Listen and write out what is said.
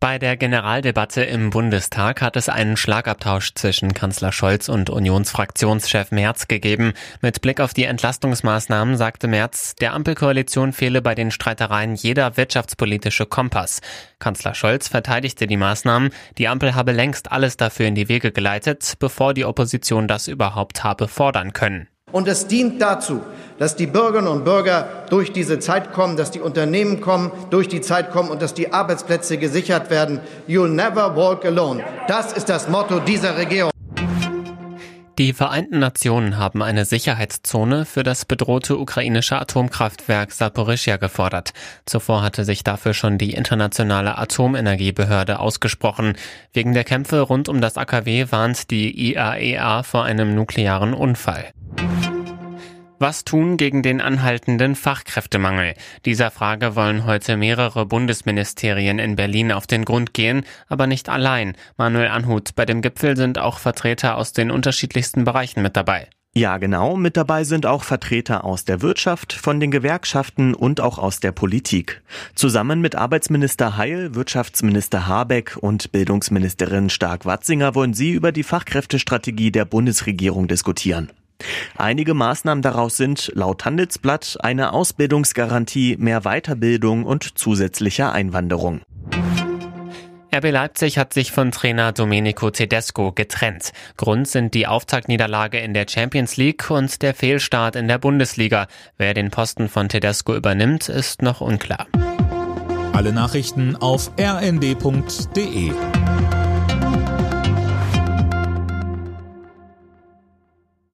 Bei der Generaldebatte im Bundestag hat es einen Schlagabtausch zwischen Kanzler Scholz und Unionsfraktionschef Merz gegeben. Mit Blick auf die Entlastungsmaßnahmen sagte Merz, der Ampelkoalition fehle bei den Streitereien jeder wirtschaftspolitische Kompass. Kanzler Scholz verteidigte die Maßnahmen. Die Ampel habe längst alles dafür in die Wege geleitet, bevor die Opposition das überhaupt habe fordern können. Und es dient dazu, dass die Bürgerinnen und Bürger durch diese Zeit kommen, dass die Unternehmen kommen, durch die Zeit kommen und dass die Arbeitsplätze gesichert werden. You'll never walk alone. Das ist das Motto dieser Regierung. Die Vereinten Nationen haben eine Sicherheitszone für das bedrohte ukrainische Atomkraftwerk Saporischia gefordert. Zuvor hatte sich dafür schon die internationale Atomenergiebehörde ausgesprochen. Wegen der Kämpfe rund um das AKW warnt die IAEA e vor einem nuklearen Unfall. Was tun gegen den anhaltenden Fachkräftemangel? Dieser Frage wollen heute mehrere Bundesministerien in Berlin auf den Grund gehen, aber nicht allein. Manuel Anhut, bei dem Gipfel sind auch Vertreter aus den unterschiedlichsten Bereichen mit dabei. Ja, genau. Mit dabei sind auch Vertreter aus der Wirtschaft, von den Gewerkschaften und auch aus der Politik. Zusammen mit Arbeitsminister Heil, Wirtschaftsminister Habeck und Bildungsministerin Stark-Watzinger wollen sie über die Fachkräftestrategie der Bundesregierung diskutieren. Einige Maßnahmen daraus sind laut Handelsblatt eine Ausbildungsgarantie, mehr Weiterbildung und zusätzlicher Einwanderung. RB Leipzig hat sich von Trainer Domenico Tedesco getrennt. Grund sind die Auftaktniederlage in der Champions League und der Fehlstart in der Bundesliga. Wer den Posten von Tedesco übernimmt, ist noch unklar. Alle Nachrichten auf rnd.de